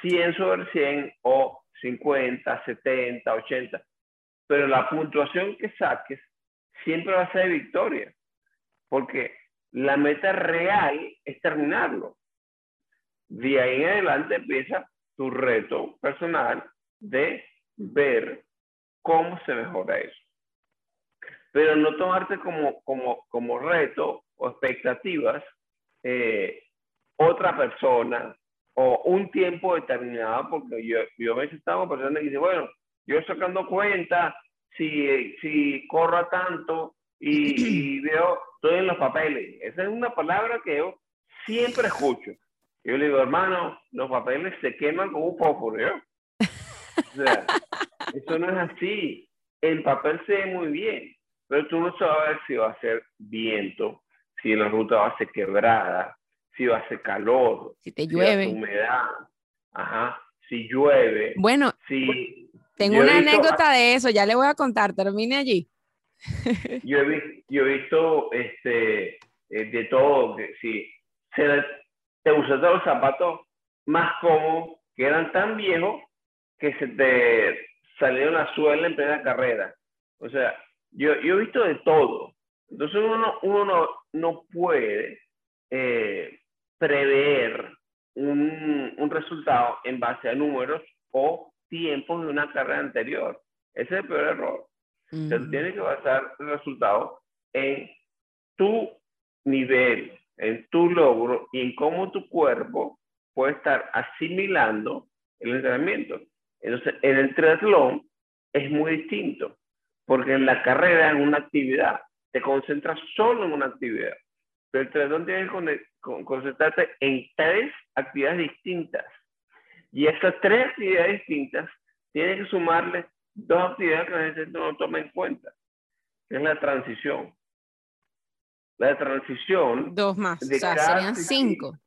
100 sobre 100 o 50, 70, 80. Pero la puntuación que saques siempre va a ser victoria. Porque la meta real es terminarlo. De ahí en adelante empieza tu reto personal de ver cómo se mejora eso. Pero no tomarte como, como, como reto o expectativas eh, otra persona o un tiempo determinado, porque yo, yo a veces estaba personas que dicen, bueno, yo sacando cuenta, si, si corro tanto y, y, veo, estoy en los papeles. Esa es una palabra que yo siempre escucho. Yo le digo, hermano, los papeles se queman como un fósforo. O sea, eso no es así. El papel se ve muy bien, pero tú no sabes si va a ser viento, si la ruta va a ser quebrada, si va a ser calor, si te llueve, si humedad, ajá, si llueve. Bueno, si tengo una anécdota de eso, ya le voy a contar, termine allí. <laughs> yo, he visto, yo he visto este, eh, de todo, que si se, te usaste los zapatos más cómodos que eran tan viejos que se te salió la suela en plena carrera. O sea, yo, yo he visto de todo. Entonces uno, uno no, puede eh, prever un, un, resultado en base a números o tiempos de una carrera anterior. Ese es el peor error. Se tiene que basar el resultado en tu nivel, en tu logro y en cómo tu cuerpo puede estar asimilando el entrenamiento. Entonces, en el triatlón es muy distinto, porque en la carrera es una actividad, te concentras solo en una actividad. Pero el triatlón tiene que concentrarte en tres actividades distintas. Y estas tres actividades distintas tienen que sumarle dos actividades que la gente no toma en cuenta, es la transición. La transición. Dos más, o sea, serían cinco.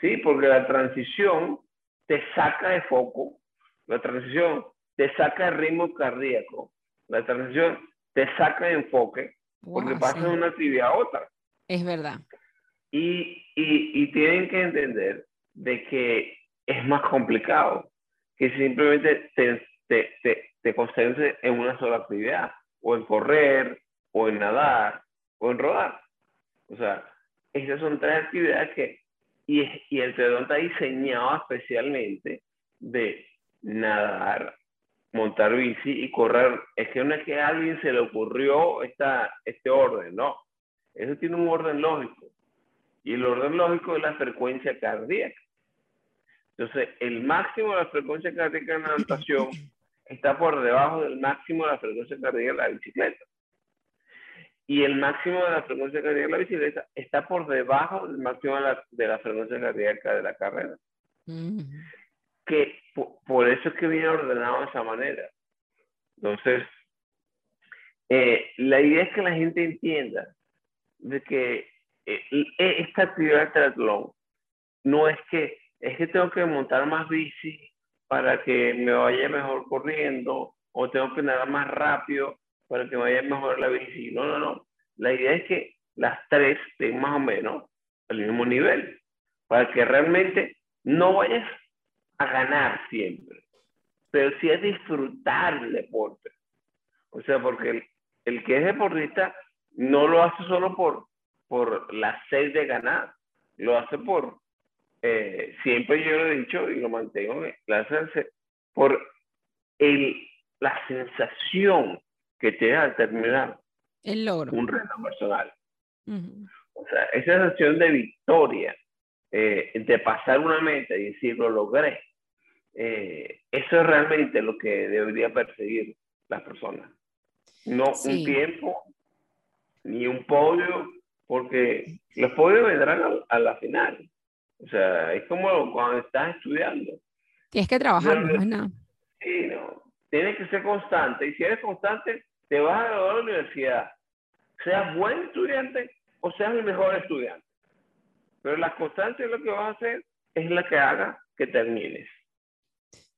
Sí, porque la transición te saca de foco, la transición te saca de ritmo cardíaco, la transición te saca de enfoque, porque pasa de una actividad a otra. Es verdad. Y, y, y, tienen que entender de que es más complicado que simplemente te, te, te, te concentres en una sola actividad, o en correr, o en nadar, o en rodar. O sea, esas son tres actividades que, y, y el triatlón está diseñado especialmente de nadar, montar bici y correr. Es que no es que a alguien se le ocurrió esta, este orden, no. Eso tiene un orden lógico. Y el orden lógico es la frecuencia cardíaca. Entonces, el máximo de la frecuencia cardíaca en la natación <coughs> está por debajo del máximo de la frecuencia cardíaca en la bicicleta. Y el máximo de la frecuencia cardíaca de la bicicleta está por debajo del máximo de la, de la frecuencia cardíaca de la carrera. Que por, eso es que viene ordenado de esa manera. Entonces, eh, la idea es que la gente entienda de que eh, esta actividad de triatlón no es que es que tengo que montar más bici para que me vaya mejor corriendo o tengo que nadar más rápido para que me vaya mejor la bici. No, no, no. La idea es que las tres estén más o menos al mismo nivel para que realmente no vayas a ganar siempre, pero sí a disfrutar el deporte. O sea, porque el, el que es deportista no lo hace solo por, por la sed de ganar, lo hace por, eh, siempre yo lo he dicho y lo mantengo, la por el, la sensación que te da al terminar el logro. un reto personal. O sea, esa sensación de victoria, eh, de pasar una meta y decir, lo logré, eh, eso es realmente lo que debería perseguir las personas. No un tiempo, ni un podio, porque los podios vendrán a, a la final. O sea, es como cuando estás estudiando. Tienes que trabajar, no es nada. Sí, no. Tienes que ser constante. Y si eres constante, te vas a graduar a la universidad. Seas buen estudiante o seas el mejor estudiante. Pero la constancia es lo que vas a hacer es la que haga que termines.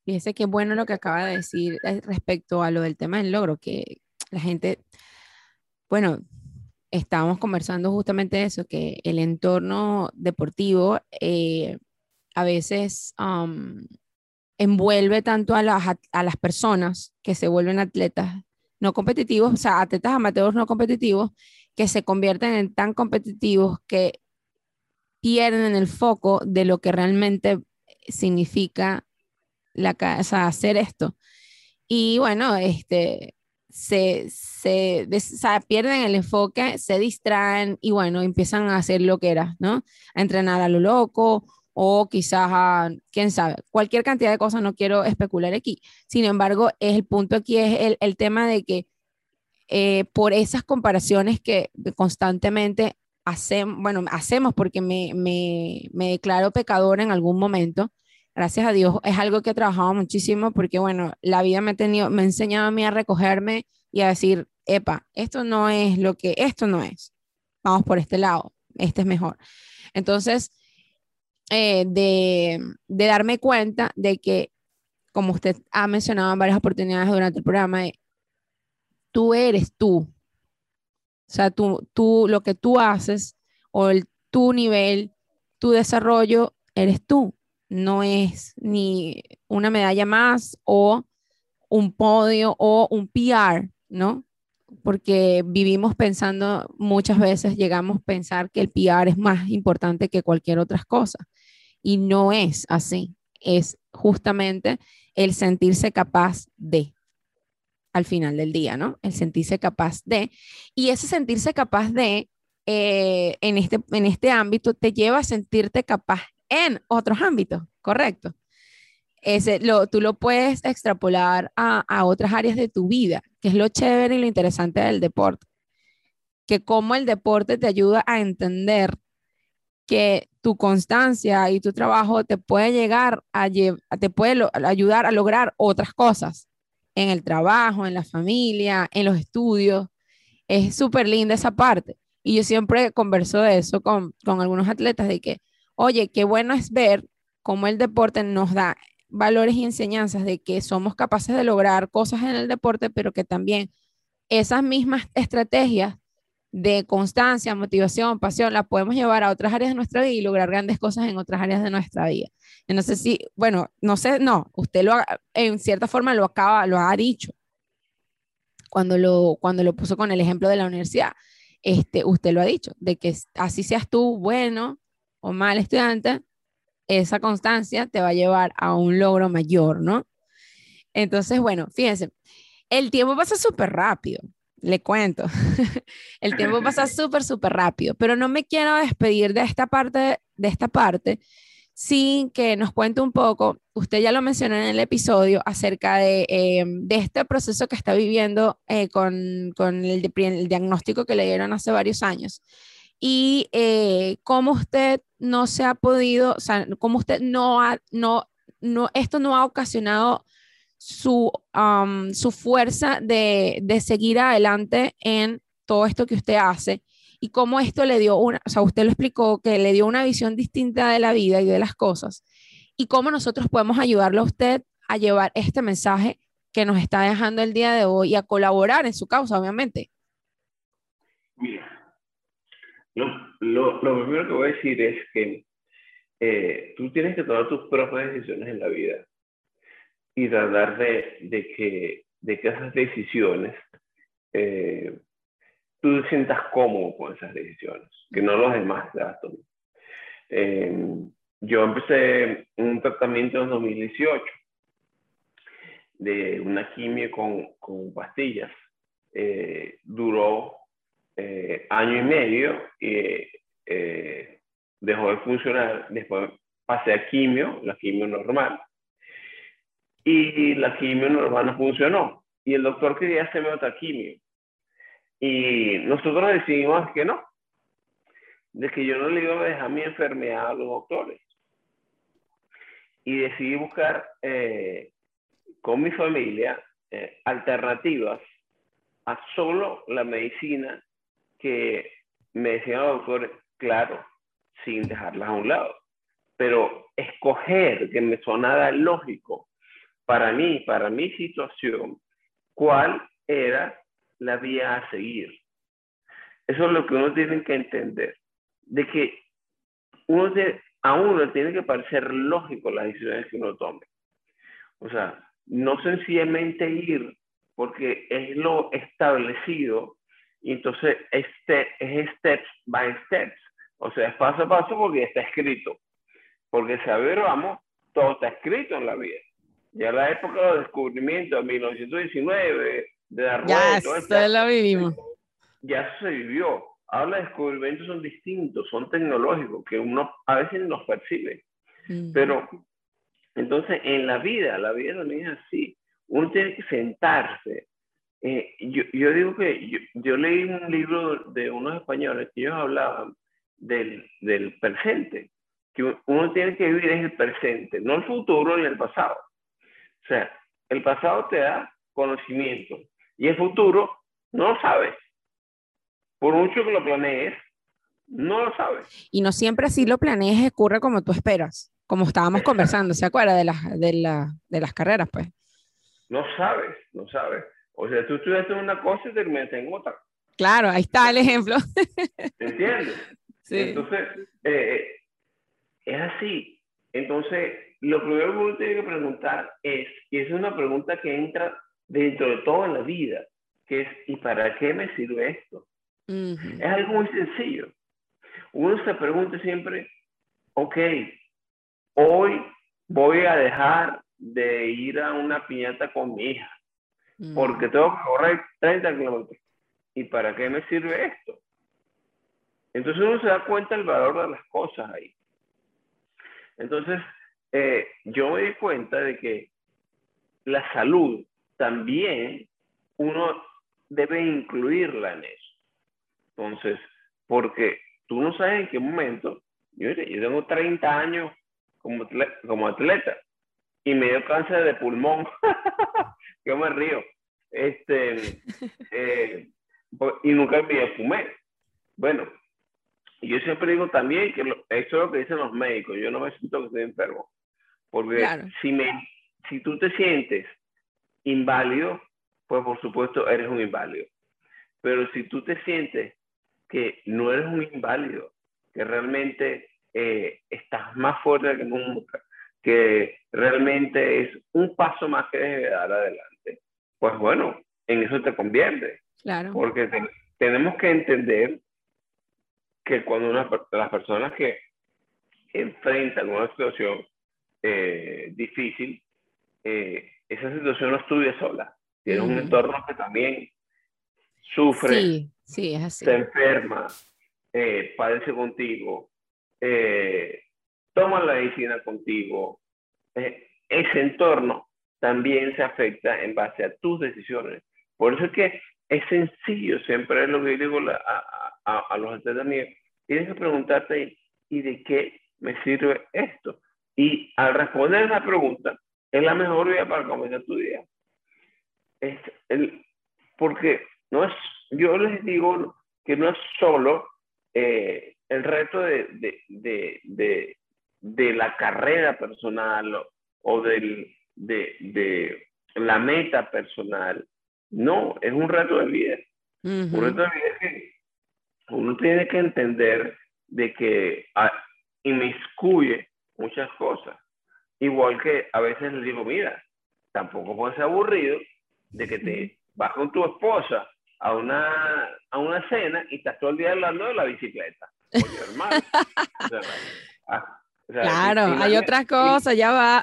Fíjese qué bueno lo que acaba de decir eh, respecto a lo del tema del logro, que la gente, bueno, estábamos conversando justamente eso, que el entorno deportivo eh, a veces envuelve tanto a las, a las personas que se vuelven atletas no competitivos, o sea, atletas amateurs no competitivos, que se convierten en tan competitivos que pierden el foco de lo que realmente significa la, sea, hacer esto. Y bueno, este, se, se, pierden el enfoque, se distraen y bueno, empiezan a hacer lo que era, ¿no? A entrenar a lo loco o quizás a, quién sabe, cualquier cantidad de cosas, no quiero especular aquí. Sin embargo, el punto aquí es el, el tema de que eh, por esas comparaciones que constantemente hacemos, bueno, hacemos porque me, me, me declaro pecador en algún momento, gracias a Dios, es algo que he trabajado muchísimo porque, bueno, la vida me ha, tenido, me ha enseñado a mí a recogerme y a decir, epa, esto no es lo que, esto no es. Vamos por este lado, este es mejor. Entonces, eh, de, de, darme cuenta de que, como usted ha mencionado en varias oportunidades durante el programa, tú eres tú. O sea, tú, tú, lo que tú haces o el, tu nivel, tu desarrollo, eres tú no es ni una medalla más o un podio o un PR, ¿no? Porque vivimos pensando, muchas veces llegamos a pensar que el PR es más importante que cualquier otra cosa. Y no es así. Es justamente el sentirse capaz de, al final del día, ¿no? El sentirse capaz de. Y ese sentirse capaz de, eh, en, este, en este ámbito, te lleva a sentirte capaz en otros ámbitos, correcto. Ese, lo, tú lo puedes extrapolar a, a, otras áreas de tu vida, que es lo chévere y lo interesante del deporte. que cómo el deporte te ayuda a entender que tu constancia y tu trabajo te puede llegar a, te puede ayudar a lograr otras cosas en el trabajo, en la familia, en los estudios. Es súper linda esa parte. Y yo siempre converso de eso con, con algunos atletas, de que, oye, qué bueno es ver cómo el deporte nos da valores y enseñanzas de que somos capaces de lograr cosas en el deporte, pero que también esas mismas estrategias de constancia, motivación, pasión, la podemos llevar a otras áreas de nuestra vida y lograr grandes cosas en otras áreas de nuestra vida. Sé si, bueno, no sé, no, usted lo, en cierta forma lo acaba, lo ha dicho cuando lo, cuando lo puso con el ejemplo de la universidad. Este, usted lo ha dicho, de que así seas tú bueno o mal estudiante, esa constancia te va a llevar a un logro mayor, ¿no? Entonces, bueno, fíjense, el tiempo pasa súper rápido le cuento. <laughs> el tiempo pasa <laughs> súper, súper rápido, pero no me quiero despedir de esta parte, de esta parte sin que nos cuente un poco, usted ya lo mencionó en el episodio, acerca de, em, de este proceso que está viviendo eh, con, con el, el, diagnóstico que le dieron hace varios años y eh, cómo usted no se ha podido, o sea, cómo usted no ha, no, no, esto no ha ocasionado su, su fuerza de, de, seguir adelante en todo esto que usted hace y cómo esto le dio una, o sea, usted lo explicó, que le dio una visión distinta de la vida y de las cosas y cómo nosotros podemos ayudarle a usted a llevar este mensaje que nos está dejando el día de hoy y a colaborar en su causa, obviamente. Mira, lo, lo, lo primero que voy a decir es que eh, tú tienes que tomar tus propias decisiones en la vida y tratar de, de, que, de que esas decisiones eh, tú te sientas cómodo con esas decisiones, que no los demás las tomen. Eh, yo empecé un tratamiento en 2018 de una quimio con, con pastillas. Eh, año y medio y dejó de funcionar. Después pasé a quimio, la quimio normal y la quimio no funcionó. Y el doctor quería hacerme otra quimio. Y nosotros decidimos que no, de que yo no le iba a dejar mi enfermedad a los doctores. Y decidí buscar eh, con mi familia eh, alternativas a solo la medicina que me decían los doctores, claro, sin dejarlas a un lado. Pero escoger que me sonara lógico para mí, para mi situación, cuál era la vía a seguir. Eso es lo que uno tiene que entender, de que uno a uno tiene que parecer lógico las decisiones que uno tome. O sea, no sencillamente ir porque es lo establecido y entonces este es steps by steps. O sea, es paso a paso porque está escrito. Porque saber, vamos, todo está escrito en la vida. Ya la época de los descubrimientos, 1919, de la rueda, ya lo vivimos. Ya se vivió. Ahora los descubrimientos son distintos, son tecnológicos, que uno a veces nos percibe. Pero entonces en la vida, la vida también es así. Uno tiene que sentarse. Eh, yo, yo, digo que yo, yo, leí un libro de unos españoles que ellos hablaban del, del presente, que uno tiene que vivir en el presente, no el futuro ni el pasado. O sea, el pasado te da conocimiento y el futuro no lo sabes. Por mucho que lo planees, no lo sabes. Y no siempre así lo planees ocurre como tú esperas, como estábamos conversando, ¿se acuerda de las, de, la, de las carreras, pues? No sabes, no sabes. O sea, tú estudiaste una cosa y terminaste en otra. Claro, ahí está el ejemplo. ¿Entiendes? <laughs> Sí. Entonces, eh, es así. Entonces, lo primero que uno tiene que preguntar es, y es una pregunta que entra dentro de toda la vida, que es, ¿y para qué me sirve esto? Es algo muy sencillo. Uno se pregunta siempre, ok, hoy voy a dejar de ir a una piñata con mi hija, porque tengo que correr 30 kilómetros. ¿Y para qué me sirve esto? Entonces uno se da cuenta del valor de las cosas ahí. Entonces, eh, yo me di cuenta de que la salud también uno debe incluirla en eso. Entonces, porque tú no sabes en qué momento, yo, tengo 30 años como atleta, como atleta y me dio cáncer de pulmón. <laughs> yo me río. Este, <laughs> eh, pues, y nunca me fumé. Bueno, yo siempre digo también que eso es lo que dicen los médicos. Yo no me siento que estoy enfermo. Porque si, me, si tú te sientes inválido, pues por supuesto eres un inválido. Pero si tú te sientes que no eres un inválido, que realmente eh, estás más fuerte que nunca, que realmente es un paso más que debes dar adelante, pues bueno, en eso te convierte. Claro. Porque tenemos que entender que cuando una, las personas que enfrentan una situación eh, difícil, eh, esa situación no estudia sola. Tiene un entorno que también sufre, sí, sí, es así. se enferma, eh, padece contigo, toma la medicina contigo. ese entorno también se afecta en base a tus decisiones. Por eso es que es sencillo, siempre es lo que digo a, los atletas míos. Tienes que preguntarte, ¿y de qué me sirve esto? Y al responder esa pregunta, es la mejor vía para comenzar tu día. Porque no es, yo les digo que no es solo eh, el reto de, de, la carrera personal o, o del, de, la meta personal. No, es un reto de vida. Un reto de vida que uno tiene que entender de que ah, inmiscuye muchas cosas. Igual que a veces le digo, mira, tampoco puede ser aburrido de que te vas con tu esposa a una, a una cena y estás todo el día hablando de la bicicleta. <laughs> Claro, hay otras cosas, ya va.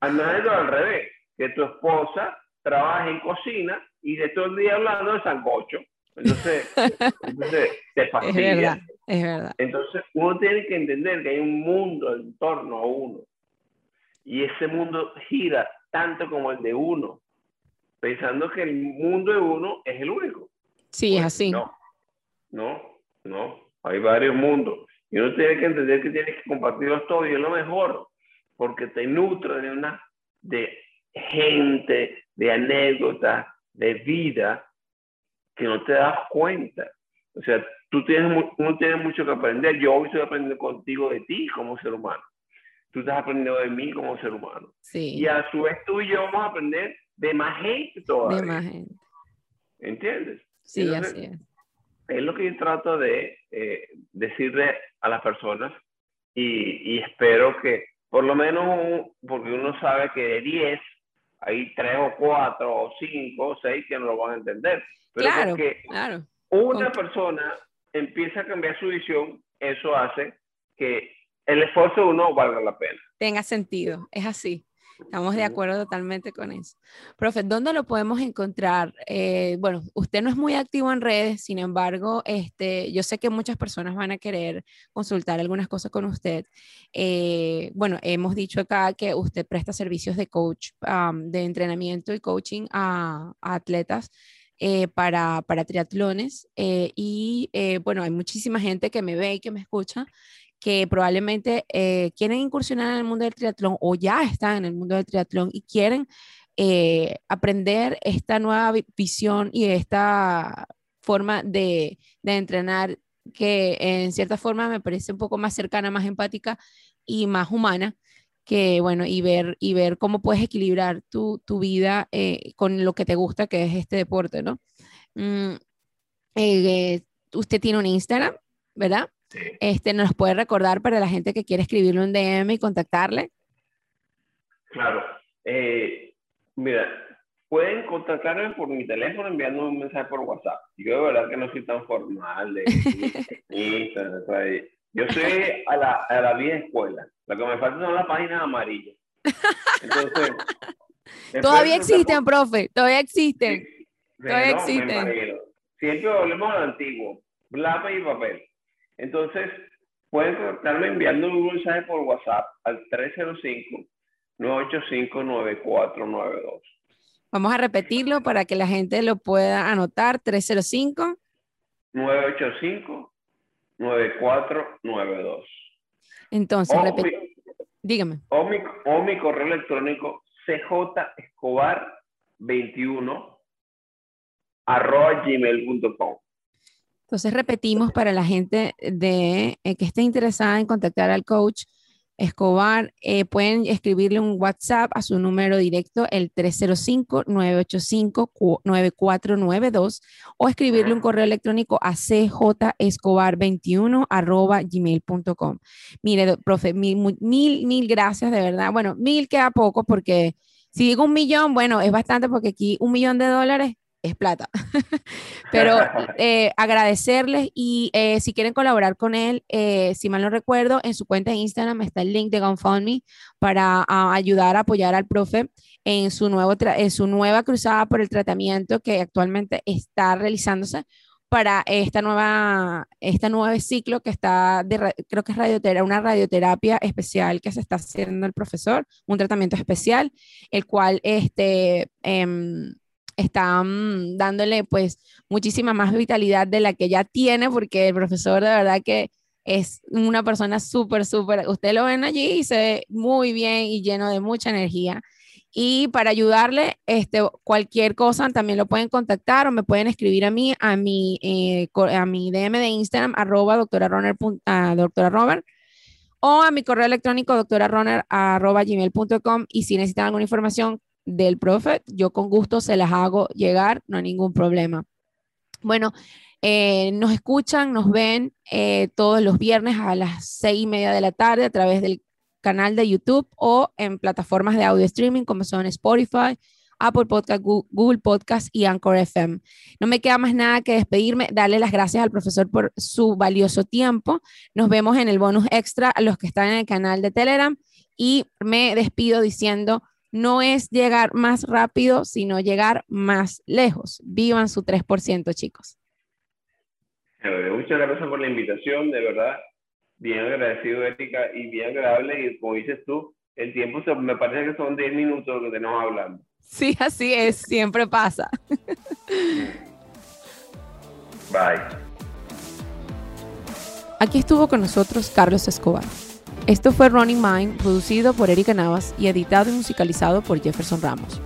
al revés, que tu esposa trabaja en cocina y de todo el día hablando de sancocho. Entonces, <laughs> entonces te fastidia. Es verdad, es verdad. Entonces, uno tiene que entender que hay un mundo en torno a uno. Y ese mundo gira tanto como el de uno, pensando que el mundo de uno es el único. Sí, es pues, así. No, no, no. Hay varios mundos. Y uno tiene que entender que tienes que compartirlos todos y es lo mejor, porque te nutre de una de gente, de anécdotas, de vida que no te das cuenta. O sea, tú tienes, uno tiene mucho que aprender. Yo hoy estoy aprendiendo contigo de ti como ser humano. Tú estás aprendiendo de mí como ser humano. Sí. Y a su vez tú y yo vamos a aprender de más gente todavía. De más gente. ¿Entiendes? Sí, así es. Es lo que yo trato de eh, decirle a las personas y, y, espero que por lo menos, porque uno sabe que de 10 hay 3 o 4 o 5 o 6 que no lo van a entender claro, claro. una persona empieza a cambiar su visión, eso hace que el esfuerzo de uno valga la pena. Tenga sentido, es así. Estamos de acuerdo totalmente con eso. Profe, ¿dónde lo podemos encontrar? Eh, bueno, usted no es muy activo en redes, sin embargo, este, yo sé que muchas personas van a querer consultar algunas cosas con usted. Eh, bueno, hemos dicho acá que usted presta servicios de coach, de entrenamiento y coaching a atletas. Eh, para, para, triatlones eh, y eh, bueno, hay muchísima gente que me ve y que me escucha que probablemente quieren incursionar en el mundo del triatlón o ya están en el mundo del triatlón y quieren aprender esta nueva visión y esta forma de, de entrenar que en cierta forma me parece un poco más cercana, más empática y más humana que bueno, y ver, y ver cómo puedes equilibrar tu, tu vida eh, con lo que te gusta, que es este deporte, ¿no? Mm, eh, usted tiene un Instagram, ¿verdad? Sí. Este, ¿Nos puede recordar para la gente que quiere escribirle un DM y contactarle? Claro. Eh, mira, pueden contactarme por mi teléfono enviando un mensaje por WhatsApp. Yo de verdad que no soy tan formal de <laughs> Instagram. Yo soy a la, a la vieja escuela. Lo que me falta son las páginas amarillas. Entonces, <laughs> todavía existen, profe, todavía existen. todavía existen. Siempre volvemos a lo antiguo, lápiz y papel. Entonces, pueden contactarme enviando un mensaje por WhatsApp al 305-985-9492. Vamos a repetirlo para que la gente lo pueda anotar. 305 985-9492. Entonces, dígame. O mi, o mi correo electrónico cjescobar21 arroba gmail.com. Entonces repetimos para la gente de, eh, que esté interesada en contactar al coach Escobar, eh, pueden escribirle un WhatsApp a su número directo, el 305-985-9492, o escribirle un correo electrónico a cjescobar21 arroba gmail.com. Mire, profe, mil, mil, mil gracias, de verdad. Bueno, mil queda poco porque si digo un millón, bueno, es bastante porque aquí un millón de dólares es plata. <laughs> Pero eh, agradecerles y eh, si quieren colaborar con él, eh, si mal no recuerdo, en su cuenta de Instagram está el link de GoFundMe para ayudar a apoyar al profe en su, nuevo en su nueva cruzada por el tratamiento que actualmente está realizándose para esta nueva, este nuevo ciclo que está, de, creo que es radioterapia, una radioterapia especial que se está haciendo el profesor, un tratamiento especial, el cual este, em, están dándole pues muchísima más vitalidad de la que ya tiene, porque el profesor de verdad que es una persona súper, súper, usted lo ven allí y se ve muy bien y lleno de mucha energía. Y para ayudarle, este, cualquier cosa también lo pueden contactar o me pueden escribir a mí, a mi, eh, a mi DM de Instagram, arroba doctora, Runner, doctora Robert, o a mi correo electrónico doctora arroba gmail.com y si necesitan alguna información, del profe, yo con gusto se las hago llegar, no hay ningún problema. Bueno, eh, nos escuchan, nos ven eh, todos los viernes a las seis y media de la tarde a través del canal de YouTube o en plataformas de audio streaming como son Spotify, Apple Podcast, Google Podcast y Anchor FM. No me queda más nada que despedirme, darle las gracias al profesor por su valioso tiempo. Nos vemos en el bonus extra a los que están en el canal de Telegram y me despido diciendo no es llegar más rápido, sino llegar más lejos. Vivan su 3%, chicos. Muchas gracias por la invitación, de verdad. Bien agradecido, Erika, y bien agradable. Y como dices tú, el tiempo me parece que son 10 minutos que tenemos hablando. Sí, así es, siempre pasa. Bye. Aquí estuvo con nosotros Carlos Escobar. Esto fue Running Mind, producido por Erika Navas y editado y musicalizado por Jefferson Ramos.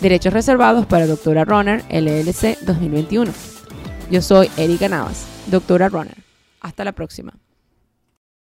Derechos reservados para Doctora Runner LLC 2021. Yo soy Erika Navas, Doctora Runner. Hasta la próxima.